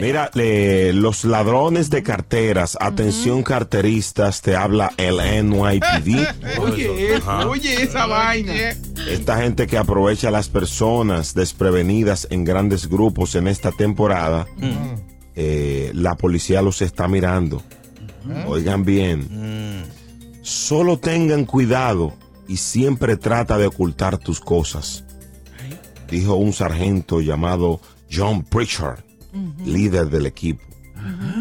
Mira, eh, los ladrones de carteras, atención carteristas, te habla el NYPD. Oye, oye esa vaina. Esta gente que aprovecha a las personas desprevenidas en grandes grupos en esta temporada, eh, la policía los está mirando. Oigan bien, solo tengan cuidado y siempre trata de ocultar tus cosas, dijo un sargento llamado John Pritchard, líder del equipo.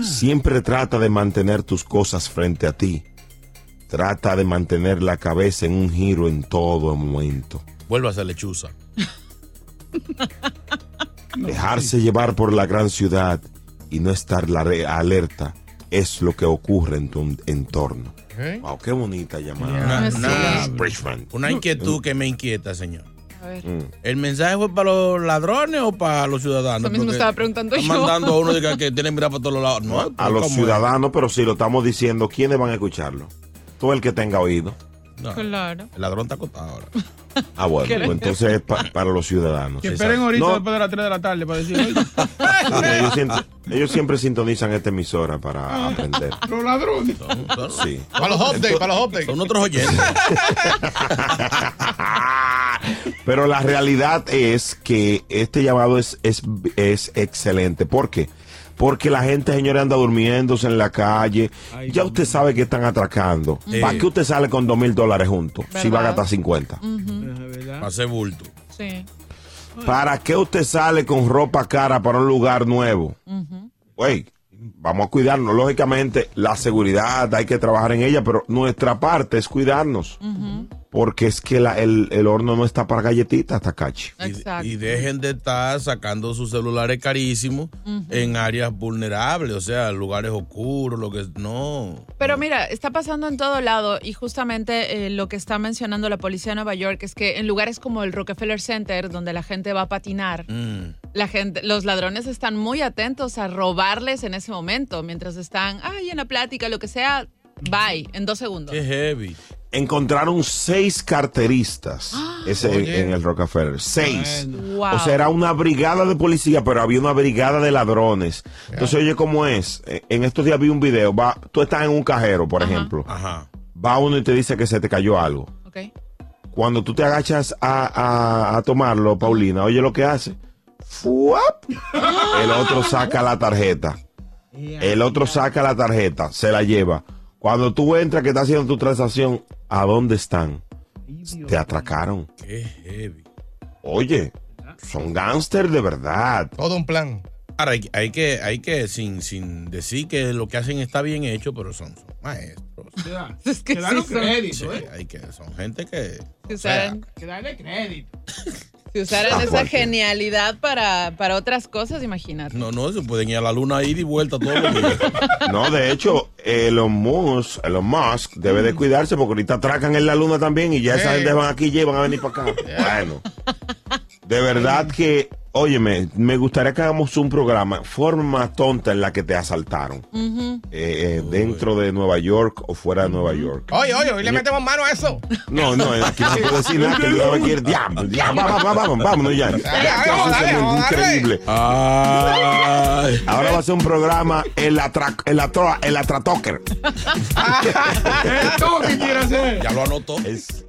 Siempre trata de mantener tus cosas frente a ti. Trata de mantener la cabeza en un giro en todo momento. Vuelva a ser lechuza. Dejarse llevar por la gran ciudad y no estar la alerta es lo que ocurre en tu entorno. ¿Eh? Wow, qué bonita llamada. Una, una- una inquietud que me inquieta, señor. Ver. Mm. ¿El mensaje fue para los ladrones o para los ciudadanos? Eso mismo Porque estaba preguntando yo. mandando a uno de que, que tiene mirar para todos lados. No, A los ciudadanos, pero si lo estamos diciendo, ¿quiénes van a escucharlo? Todo el que tenga oído. No, Claro. el ladrón está acostado ahora. Ah, bueno, pues entonces es pa- para los ciudadanos. Que esperen ahorita No. después de las 3 de la tarde para decir, ellos, siempre, ellos siempre sintonizan esta emisora para aprender. los ladrones. Sí. Para los updates, para los updates. son otros oyentes. Pero la realidad es que este llamado es, es, es excelente. ¿Por qué? Porque la gente, señores, anda durmiéndose en la calle. Ay, ya usted sabe que están atracando. Sí. ¿Para qué usted sale con dos mil dólares juntos? Si va a gastar 50. Para hacer bulto. Sí. ¿Para qué usted sale con ropa cara para un lugar nuevo? Güey, vamos a cuidarnos. Lógicamente, la seguridad hay que trabajar en ella, pero nuestra parte es cuidarnos. Porque es que la- el, el horno no está para galletitas. Y, Exacto. y dejen de estar sacando sus celulares carísimos en áreas vulnerables, o sea, lugares oscuros, lo que no. Pero mira, está pasando en todo lado y justamente eh, lo que está mencionando la policía de Nueva York es que en lugares como el Rockefeller Center, donde la gente va a patinar, Mm. la gente, los ladrones están muy atentos a robarles en ese momento, mientras están, ay, en la plática, lo que sea, bye, en dos segundos. Qué heavy. Encontraron seis carteristas ese, en el Rockefeller. Seis. Wow. O sea, era una brigada de policía, pero había una brigada de ladrones. Entonces, oye, ¿cómo es? Eh, En estos días vi un video. Va, tú estás en un cajero, por ejemplo. Ajá. Va uno y te dice que se te cayó algo. Ok. Cuando tú te agachas a, a- a tomarlo, Paulina, oye lo que hace. ¡Fuap! El otro saca la tarjeta. El otro saca la tarjeta, se la lleva. Cuando tú entras que estás haciendo tu transacción, ¿a dónde están? Te atracaron. Qué heavy. Oye, son gángster de verdad. Todo un plan. Ahora, hay, hay que, hay que sin, sin decir que lo que hacen está bien hecho, pero son, son maestros. Es que Que darle sí son- crédito, Sí, ¿eh? hay que, son gente que. O sea, Que darle crédito. si usaran Está esa genialidad para, para otras cosas, imagínate. no, no, se pueden ir a la luna ir y vuelta todos los días. No, de hecho, Elon Musk, Elon Musk debe de cuidarse porque ahorita atracan en la luna también y ya esa Sí. gente van aquí y ya van a venir para acá. Bueno, de verdad que óyeme, me gustaría que hagamos un programa, forma tonta en la que te asaltaron. Eh, eh, dentro de Nueva York o fuera de Nueva York. Oye, oye, hoy le metemos mano a eso. No, no, aquí no se puede decir nada, que el va a quiere diablo, diablo, vamos, vamos, vamos, vámonos ya. Increíble. Ay. Ahora va a ser un programa el atra, el atra, el atratoker. Esto que quiere hacer. Ya lo anotó. Es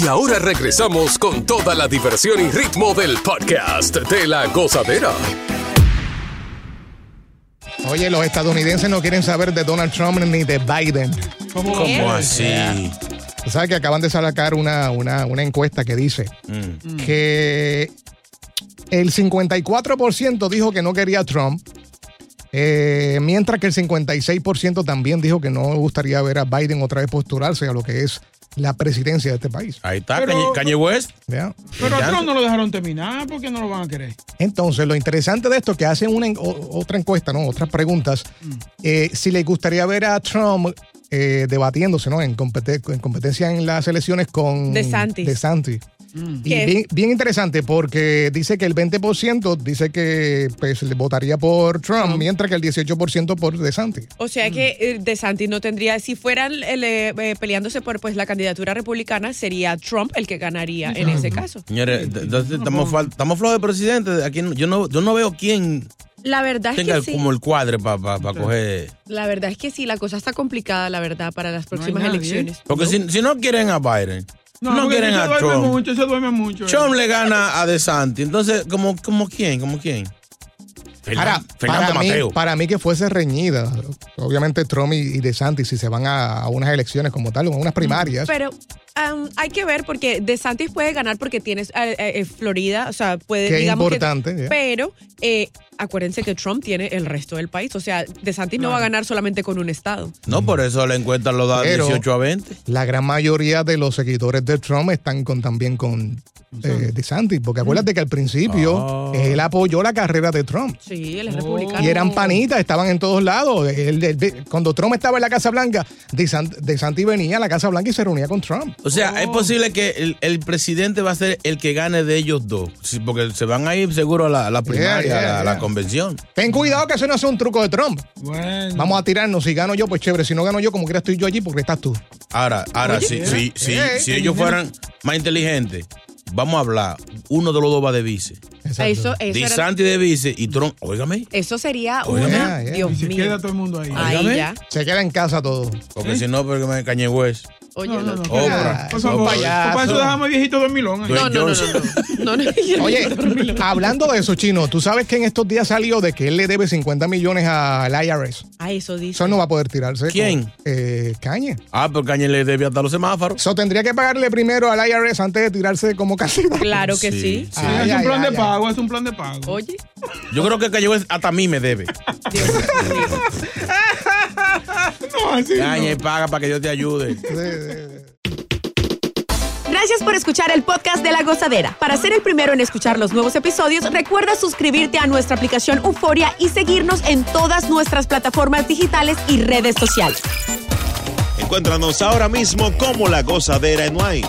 Y ahora regresamos con toda la diversión y ritmo del podcast de la gozadera. Oye, los estadounidenses no quieren saber de Donald Trump ni de Biden. ¿Cómo así? Tú sabes que acaban de sacar una, una, una encuesta que dice Mm. que el 54% dijo que no quería a Trump, eh, mientras que el 56% también dijo que no gustaría ver a Biden otra vez postularse a lo que es la presidencia de este país. Ahí está, Pero- Kanye, Kanye West. Pero a. Trump no lo dejaron terminar, ¿por qué no lo van a querer? Entonces, lo interesante de esto es que hacen una o- otra encuesta, ¿no? Otras preguntas. Eh, si les gustaría ver a Trump eh, debatiéndose, ¿no? En, en competencia en las elecciones con DeSantis. Y bien, bien interesante porque dice que el 20% dice que pues, le votaría por Trump, mientras que el 18% por DeSantis. O sea que eh, DeSantis no tendría, si fueran eh, eh, peleándose por pues la candidatura republicana, sería Trump el que ganaría en ese caso. Señores, estamos, estamos flojos de presidente. Aquí yo, no, yo no veo quién La verdad es tenga que el- sí. como el cuadre para coger. La verdad es que sí, la cosa está complicada, la verdad, para las próximas elecciones. Porque si, si no quieren a Biden, no, porque quieren se a duerme Trump. mucho, se duerme mucho. eh. Trump le gana a DeSantis. Entonces, ¿como, como quién? ¿Como quién? Ahora, Fernan- Fernando para, mí, Mateo. para mí que fuese reñida, obviamente Trump y, y DeSantis, si se van a, a unas elecciones como tal, o a unas primarias, Pero um, hay que ver porque DeSantis puede ganar porque tienes eh, eh, Florida, o sea, puede, que- importante, pero eh, acuérdense que Trump tiene el resto del país, o sea, DeSantis no va a ganar solamente con un estado. No, por eso la encuesta lo da Pero- 18 a 20. la gran mayoría de los seguidores de Trump están con, también con eh, DeSantis, porque acuérdate que al principio él apoyó la carrera de Trump. Sí, él es republicano. Y eran panitas, estaban en todos lados. Él- él- cuando Trump estaba en la Casa Blanca, DeSant- DeSantis venía a la Casa Blanca y se reunía con Trump. O sea, es posible que el, el presidente va a ser el que gane de ellos dos. Sí, porque se van a ir seguro a la, a la primaria, Yeah, yeah, a, la, a la yeah. Convención. Ten cuidado que eso no sea un truco de Trump. Bueno. Vamos a tirarnos. Si gano yo, pues chévere. Si no gano yo, como quiera estoy yo allí porque estás tú. Ahora, ahora Oye, si, eh, si, si, eh, si eh, ellos eh, fueran más inteligentes, vamos a hablar. Uno de los dos va de vice. Eso, eso, era- DeSantis de vice y Trump, óigame, eso sería Óigame. una, Yeah, yeah. Dios Y se mío. queda todo el mundo ahí. Ahí ya. Se queda en casa todo. porque si no, porque me Kanye West. Oye, No, no, no. Oprah. Por favor, para eso dejamos el viejito dormilón. ahí. No, no, no, no, no. No, no. Oye, hablando de eso, Chino, tú sabes que en estos días salió de que él le debe 50 millones al IRS. Ah, eso dice. Eso no va a poder tirarse. ¿Quién? con, eh, Cañe. Ah, pero Kanye le debe hasta los semáforos. Eso tendría que pagarle primero al IRS antes de tirarse como candidato. Claro que Sí, sí. sí. Ay, es un plan ay, de ay. pago, es un plan de pago. Oye, Yo creo que West hasta a mí me debe. Dios así. Kanye paga para que yo te ayude. Gracias por escuchar el podcast de La Gozadera. Para ser el primero en escuchar los nuevos episodios, recuerda suscribirte a nuestra aplicación Euforia y seguirnos en todas nuestras plataformas digitales y redes sociales. Encuéntranos ahora mismo como La Gozadera en Wine.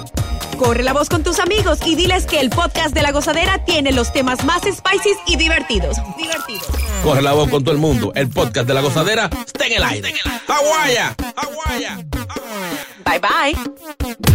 Corre la voz con tus amigos y diles que el podcast de La Gozadera tiene los temas más spicy y divertidos. Divertidos. Corre la voz con todo el mundo. El podcast de la gozadera está en el aire. ¡Aguaya! ¡Aguaya! Bye bye.